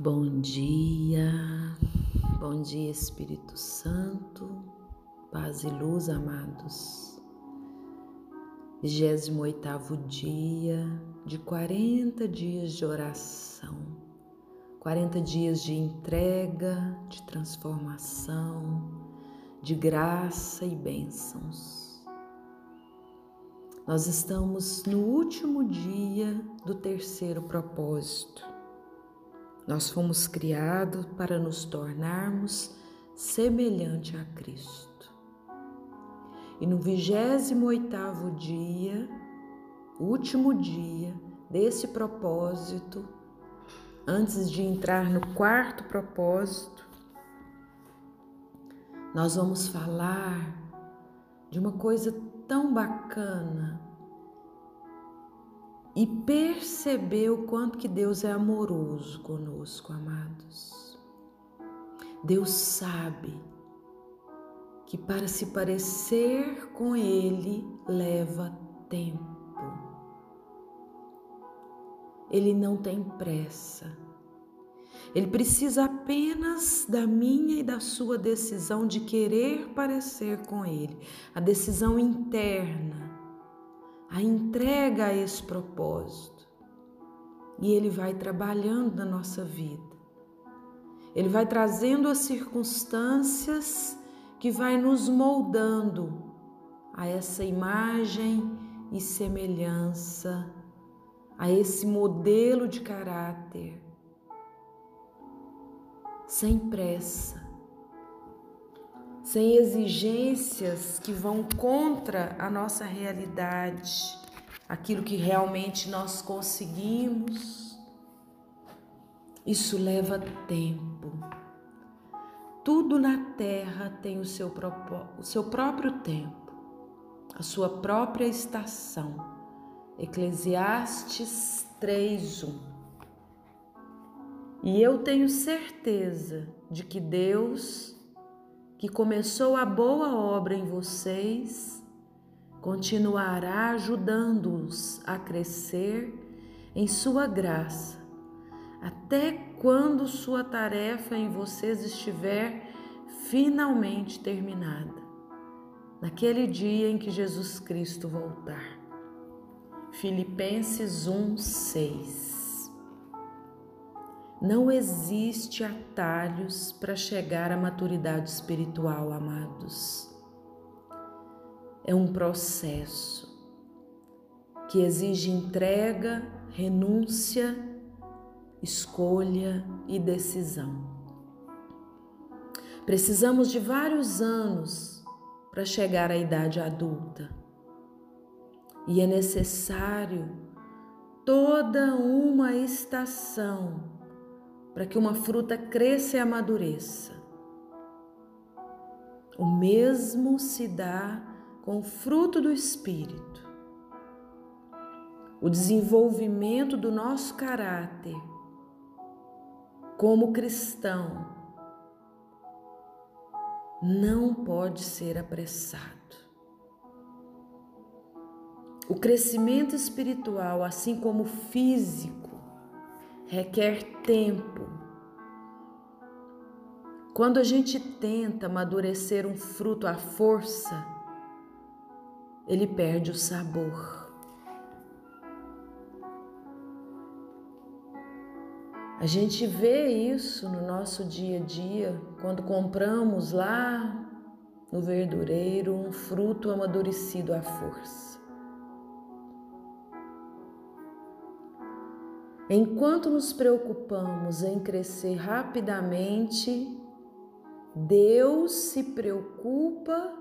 Bom dia, bom dia Espírito Santo, paz e luz, amados. 28 dia de 40 dias de oração, 40 dias de entrega, de transformação, de graça e bênçãos. Nós estamos no último dia do terceiro propósito nós fomos criados para nos tornarmos semelhante a Cristo. E no 28º dia, último dia desse propósito, antes de entrar no quarto propósito, nós vamos falar de uma coisa tão bacana e perceber o quanto que Deus é amoroso conosco, amados. Deus sabe que para se parecer com Ele leva tempo. Ele não tem pressa. Ele precisa apenas da minha e da sua decisão de querer parecer com Ele, a decisão interna a entrega a esse propósito. E Ele vai trabalhando na nossa vida. Ele vai trazendo as circunstâncias que vai nos moldando a essa imagem e semelhança, a esse modelo de caráter, sem pressa, sem exigências que vão contra a nossa realidade, aquilo que realmente nós conseguimos. Isso leva tempo. Tudo na terra tem o seu, o seu próprio tempo, a sua própria estação. Eclesiastes 3:1. E eu tenho certeza de que Deus que começou a boa obra em vocês, continuará ajudando-os a crescer em sua graça, até quando sua tarefa em vocês estiver finalmente terminada, naquele dia em que Jesus Cristo voltar. Filipenses 1, 6 não existe atalhos para chegar à maturidade espiritual, amados. É um processo que exige entrega, renúncia, escolha e decisão. Precisamos de vários anos para chegar à idade adulta. E é necessário toda uma estação para que uma fruta cresça e amadureça. O mesmo se dá com o fruto do Espírito. O desenvolvimento do nosso caráter como cristão não pode ser apressado. O crescimento espiritual, assim como físico, requer tempo. Quando a gente tenta amadurecer um fruto à força, ele perde o sabor. A gente vê isso no nosso dia a dia quando compramos lá no verdureiro um fruto amadurecido à força. Enquanto nos preocupamos em crescer rapidamente, Deus se preocupa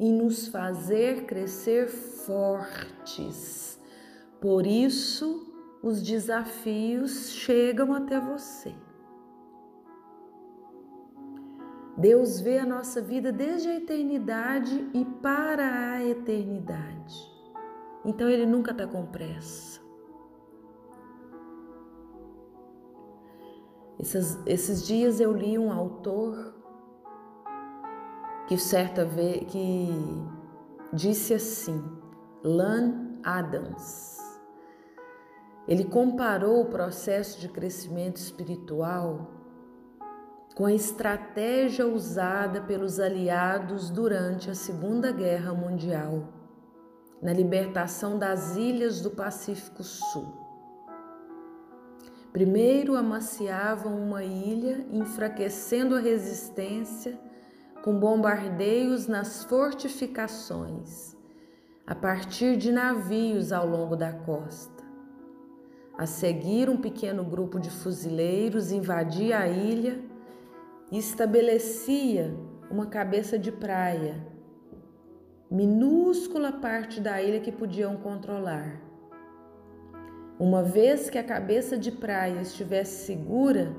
em nos fazer crescer fortes. Por isso, os desafios chegam até você. Deus vê a nossa vida desde a eternidade e para a eternidade. Então, Ele nunca está com pressa. Esses, esses dias eu li um autor que certa vez que disse assim, Lan Adams, Ele comparou o processo de crescimento espiritual com a estratégia usada pelos aliados durante a Segunda Guerra Mundial, na libertação das ilhas do Pacífico Sul. Primeiro amaciavam uma ilha, enfraquecendo a resistência com bombardeios nas fortificações, a partir de navios ao longo da costa. A seguir, um pequeno grupo de fuzileiros invadia a ilha e estabelecia uma cabeça de praia, minúscula parte da ilha que podiam controlar. Uma vez que a cabeça de praia estivesse segura,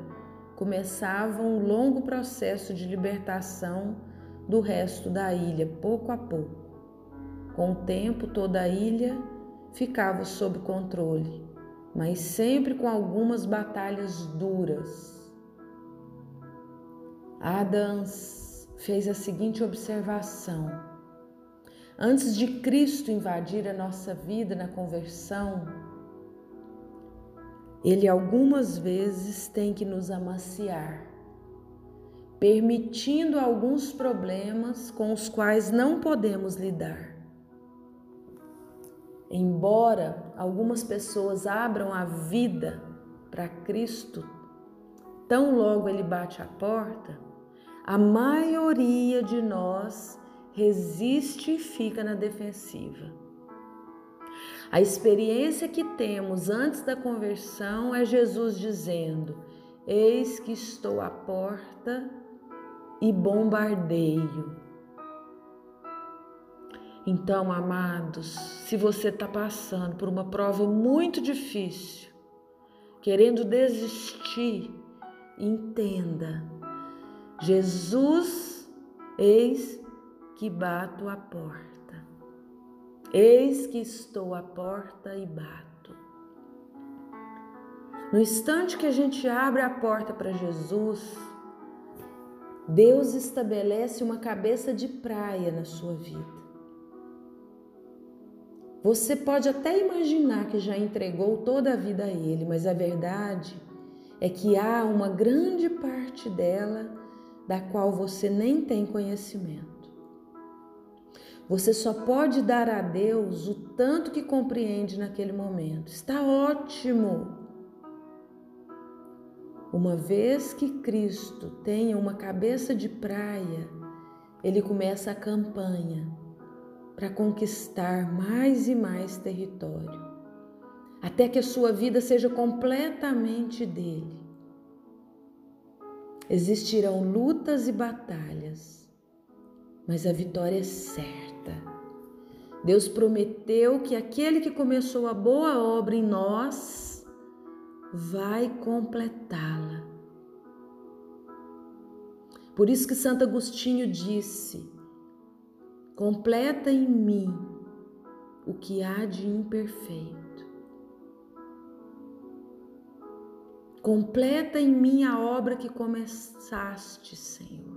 começava um longo processo de libertação do resto da ilha, pouco a pouco. Com o tempo, toda a ilha ficava sob controle, mas sempre com algumas batalhas duras Adams fez a seguinte observação: Antes de Cristo invadir a nossa vida na conversão, ele algumas vezes tem que nos amaciar, permitindo alguns problemas com os quais não podemos lidar. Embora algumas pessoas abram a vida para Cristo, tão logo ele bate a porta, a maioria de nós resiste e fica na defensiva. A experiência que temos antes da conversão é Jesus dizendo: Eis que estou à porta e bombardeio. Então, amados, se você está passando por uma prova muito difícil, querendo desistir, entenda Jesus, eis que bato a porta. Eis que estou à porta e bato. No instante que a gente abre a porta para Jesus, Deus estabelece uma cabeça de praia na sua vida. Você pode até imaginar que já entregou toda a vida a Ele, mas a verdade é que há uma grande parte dela da qual você nem tem conhecimento. Você só pode dar a Deus o tanto que compreende naquele momento. Está ótimo. Uma vez que Cristo tenha uma cabeça de praia, ele começa a campanha para conquistar mais e mais território, até que a sua vida seja completamente dele. Existirão lutas e batalhas, mas a vitória é certa. Deus prometeu que aquele que começou a boa obra em nós vai completá-la. Por isso que Santo Agostinho disse: completa em mim o que há de imperfeito. Completa em mim a obra que começaste, Senhor.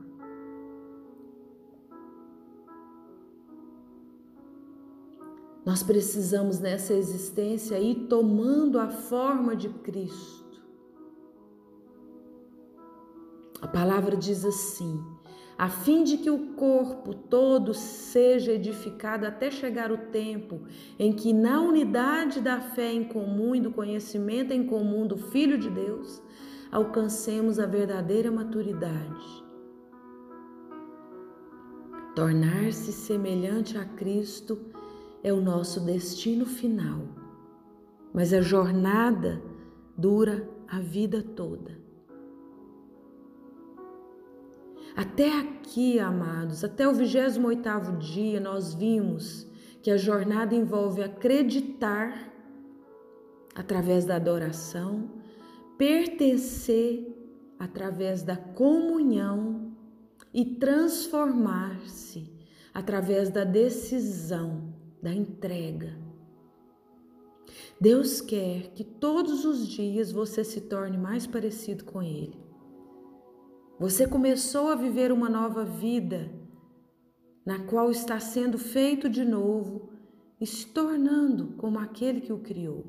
Nós precisamos nessa existência ir tomando a forma de Cristo. A palavra diz assim: a fim de que o corpo todo seja edificado até chegar o tempo em que, na unidade da fé em comum e do conhecimento em comum do Filho de Deus, alcancemos a verdadeira maturidade. Tornar-se semelhante a Cristo é o nosso destino final, mas a jornada dura a vida toda. Até aqui, amados, até o 28º dia, nós vimos que a jornada envolve acreditar através da adoração, pertencer através da comunhão e transformar-se através da decisão, da entrega. Deus quer que todos os dias você se torne mais parecido com Ele. Você começou a viver uma nova vida, na qual está sendo feito de novo e se tornando como aquele que o criou.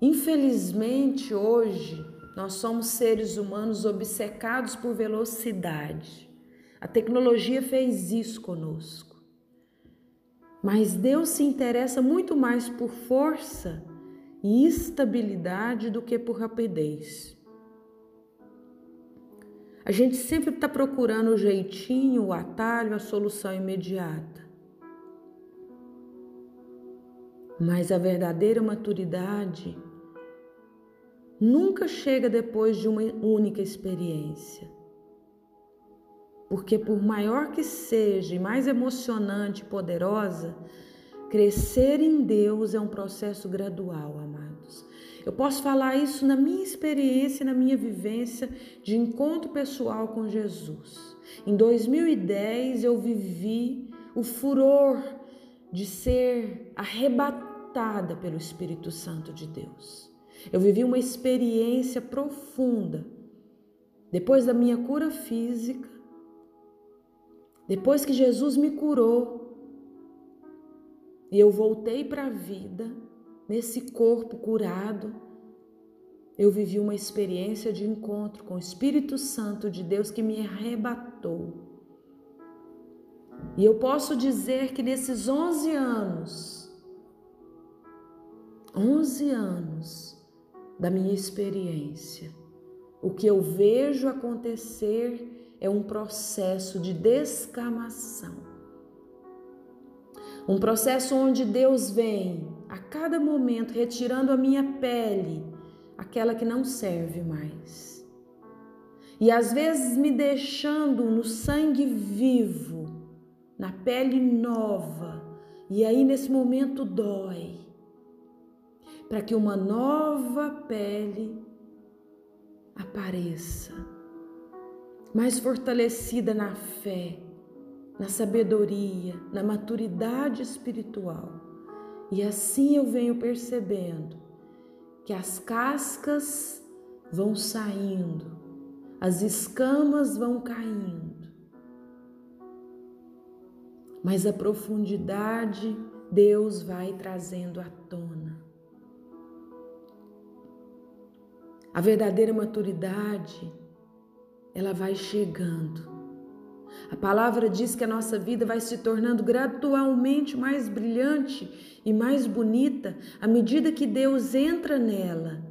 Infelizmente, hoje, nós somos seres humanos obcecados por velocidade. A tecnologia fez isso conosco. Mas Deus se interessa muito mais por força e estabilidade do que por rapidez. A gente sempre está procurando o jeitinho, o atalho, a solução imediata. Mas a verdadeira maturidade nunca chega depois de uma única experiência. Porque, por maior que seja e mais emocionante e poderosa, crescer em Deus é um processo gradual, amados. Eu posso falar isso na minha experiência, na minha vivência de encontro pessoal com Jesus. Em 2010 eu vivi o furor de ser arrebatada pelo Espírito Santo de Deus. Eu vivi uma experiência profunda. Depois da minha cura física, depois que Jesus me curou e eu voltei para a vida, nesse corpo curado, eu vivi uma experiência de encontro com o Espírito Santo de Deus que me arrebatou. E eu posso dizer que nesses 11 anos, 11 anos da minha experiência, o que eu vejo acontecer é um processo de descamação. Um processo onde Deus vem a cada momento retirando a minha pele, aquela que não serve mais. E às vezes me deixando no sangue vivo, na pele nova, e aí nesse momento dói, para que uma nova pele apareça mais fortalecida na fé, na sabedoria, na maturidade espiritual. E assim eu venho percebendo que as cascas vão saindo, as escamas vão caindo, mas a profundidade Deus vai trazendo à tona. A verdadeira maturidade ela vai chegando. A palavra diz que a nossa vida vai se tornando gradualmente mais brilhante e mais bonita à medida que Deus entra nela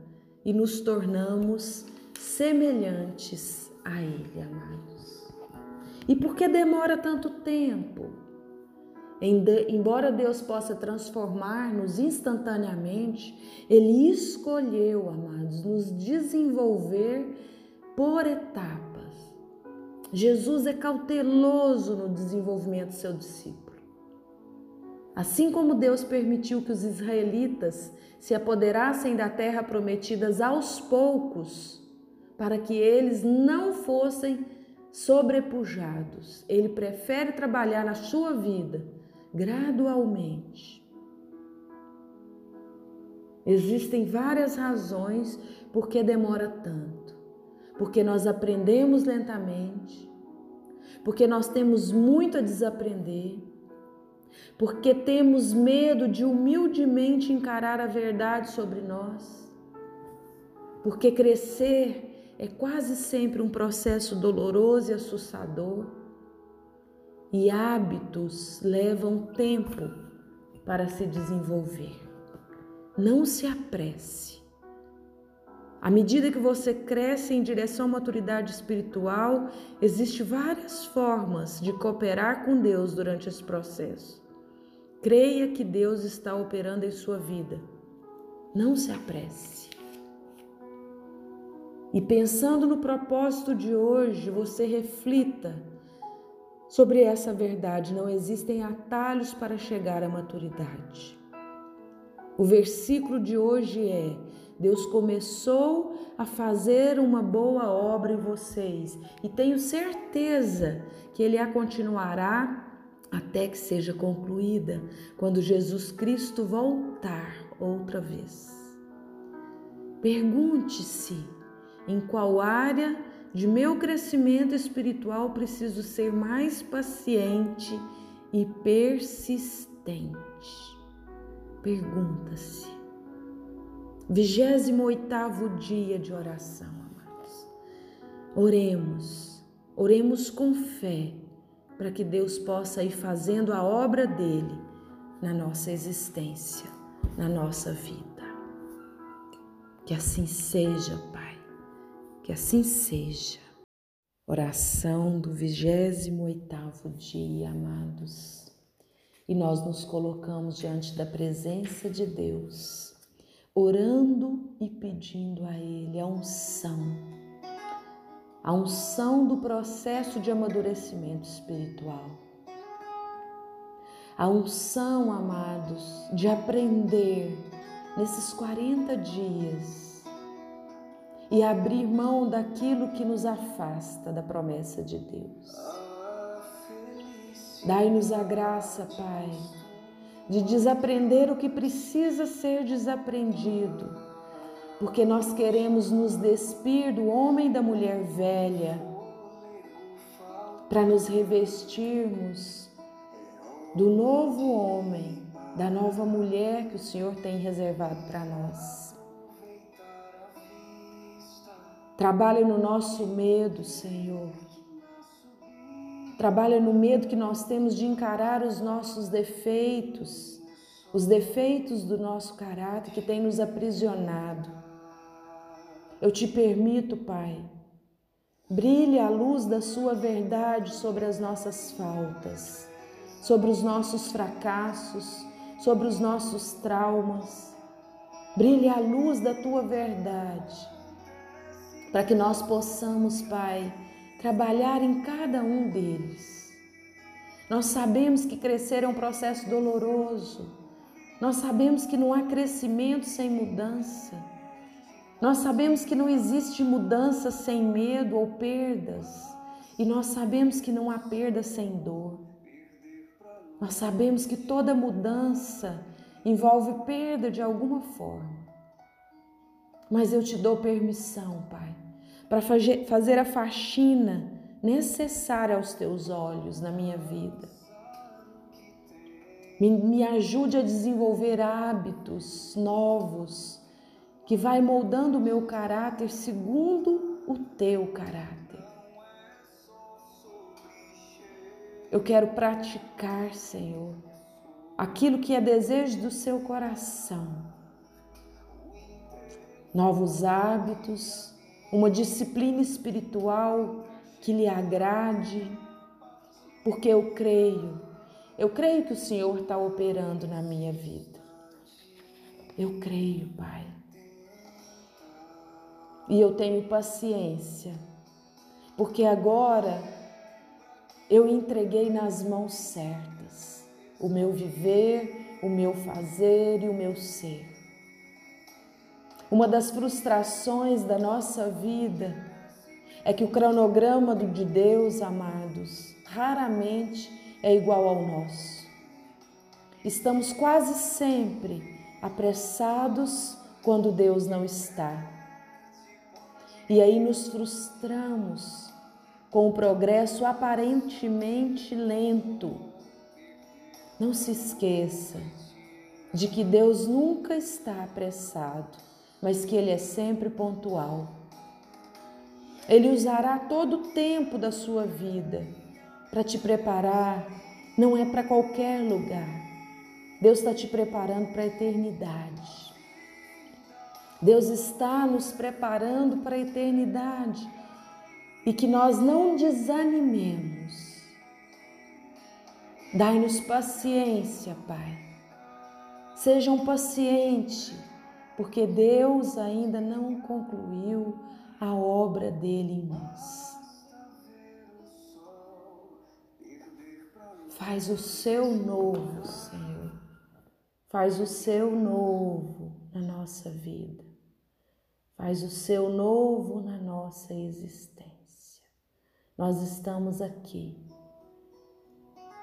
e nos tornamos semelhantes a Ele, amados. E por que demora tanto tempo? Embora Deus possa transformar-nos instantaneamente, Ele escolheu, amados, nos desenvolver por etapas. Jesus é cauteloso no desenvolvimento do seu discípulo. Assim como Deus permitiu que os israelitas se apoderassem da terra prometida aos poucos, para que eles não fossem sobrepujados, ele prefere trabalhar na sua vida gradualmente. Existem várias razões por que demora tanto porque nós aprendemos lentamente, porque nós temos muito a desaprender, porque temos medo de humildemente encarar a verdade sobre nós, porque crescer é quase sempre um processo doloroso e assustador, e hábitos levam tempo para se desenvolver. Não se apresse. À medida que você cresce em direção à maturidade espiritual, existem várias formas de cooperar com Deus durante esse processo. Creia que Deus está operando em sua vida. Não se apresse. E pensando no propósito de hoje, você reflita sobre essa verdade. Não existem atalhos para chegar à maturidade. O versículo de hoje é: Deus começou a fazer uma boa obra em vocês e tenho certeza que Ele a continuará até que seja concluída, quando Jesus Cristo voltar outra vez. Pergunte-se em qual área de meu crescimento espiritual preciso ser mais paciente e persistente. Pergunta-se. Vigésimo oitavo dia de oração, amados. Oremos, oremos com fé para que Deus possa ir fazendo a obra dele na nossa existência, na nossa vida. Que assim seja, Pai, que assim seja. Oração do 28 dia, amados. E nós nos colocamos diante da presença de Deus, orando e pedindo a Ele a unção, a unção do processo de amadurecimento espiritual. A unção, amados, de aprender nesses 40 dias e abrir mão daquilo que nos afasta da promessa de Deus. Dai-nos a graça, Pai, de desaprender o que precisa ser desaprendido, porque nós queremos nos despir do homem e da mulher velha para nos revestirmos do novo homem, da nova mulher que o Senhor tem reservado para nós. Trabalha no nosso medo, Senhor. Trabalha no medo que nós temos de encarar os nossos defeitos, os defeitos do nosso caráter que tem nos aprisionado. Eu te permito, Pai, brilhe a luz da Sua verdade sobre as nossas faltas, sobre os nossos fracassos, sobre os nossos traumas. Brilhe a luz da Tua verdade para que nós possamos, Pai, trabalhar em cada um deles. Nós sabemos que crescer é um processo doloroso. Nós sabemos que não há crescimento sem mudança. Nós sabemos que não existe mudança sem medo ou perdas. E nós sabemos que não há perda sem dor. Nós sabemos que toda mudança envolve perda de alguma forma. Mas eu te dou permissão, Pai, para fazer a faxina necessária aos teus olhos na minha vida. Me, me ajude a desenvolver hábitos novos que vai moldando o meu caráter segundo o teu caráter. Eu quero praticar, Senhor, aquilo que é desejo do seu coração novos hábitos, uma disciplina espiritual que lhe agrade, porque eu creio, eu creio que o Senhor está operando na minha vida. Eu creio, Pai. E eu tenho paciência, porque agora eu entreguei nas mãos certas o meu viver, o meu fazer e o meu ser. Uma das frustrações da nossa vida é que o cronograma de Deus, amados, raramente é igual ao nosso. Estamos quase sempre apressados quando Deus não está. E aí nos frustramos com o progresso aparentemente lento. Não se esqueça de que Deus nunca está apressado mas que Ele é sempre pontual. Ele usará todo o tempo da sua vida para te preparar, não é para qualquer lugar. Deus está te preparando para a eternidade. Deus está nos preparando para a eternidade e que nós não desanimemos. Dai-nos paciência, Pai. Sejam pacientes porque Deus ainda não concluiu a obra dele em nós. Faz o seu novo, Senhor. Faz o seu novo na nossa vida. Faz o seu novo na nossa existência. Nós estamos aqui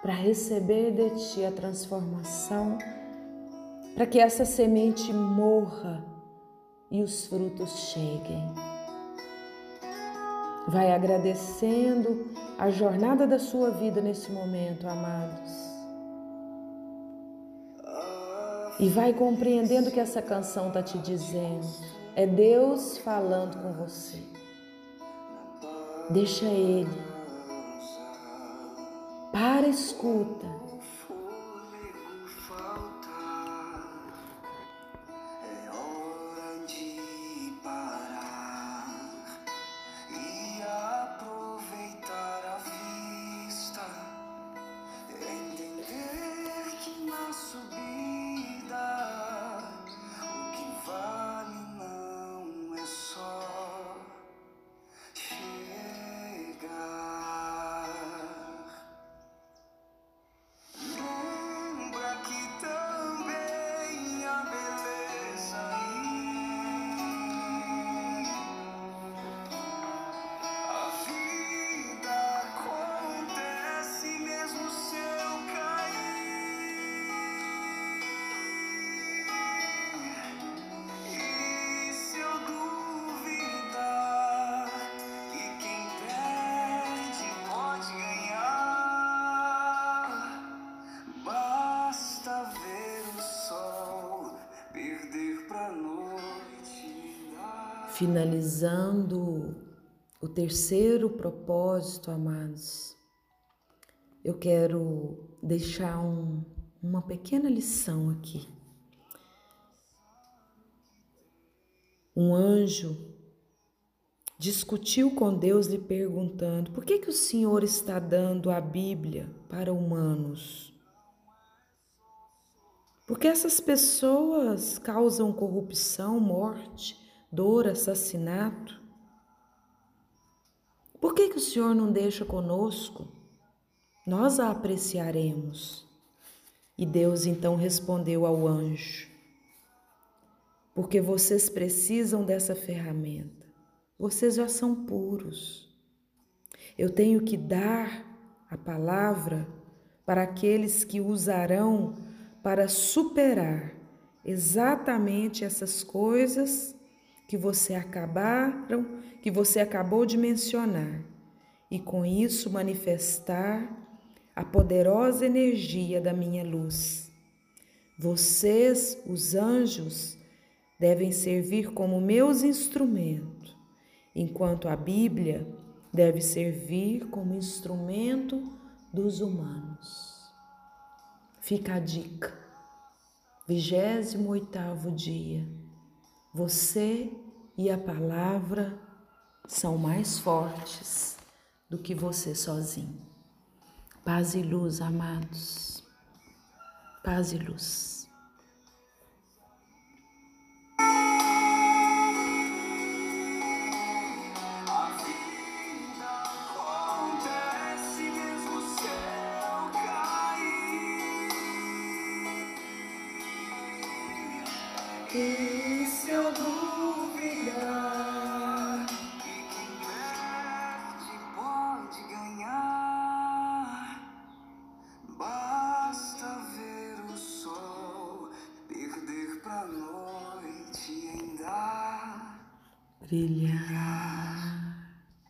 para receber de Ti a transformação para que essa semente morra e os frutos cheguem. Vai agradecendo a jornada da sua vida nesse momento, amados. E vai compreendendo o que essa canção está te dizendo. É Deus falando com você. Deixa Ele. Para, escuta. Finalizando o terceiro propósito, amados, eu quero deixar um, uma pequena lição aqui. Um anjo discutiu com Deus lhe perguntando: por que, que o Senhor está dando a Bíblia para humanos? Porque essas pessoas causam corrupção, morte dor, assassinato? Por que, que o Senhor não deixa conosco? Nós a apreciaremos. E Deus então respondeu ao anjo: Porque vocês precisam dessa ferramenta. Vocês já são puros. Eu tenho que dar a palavra para aqueles que usarão para superar exatamente essas coisas que você acabaram, que você acabou de mencionar, e com isso manifestar a poderosa energia da minha luz. Vocês, os anjos, devem servir como meus instrumentos, enquanto a Bíblia deve servir como instrumento dos humanos. Fica a dica. 28 oitavo dia. Você e a palavra são mais fortes do que você sozinho. Paz e luz, amados. Paz e luz.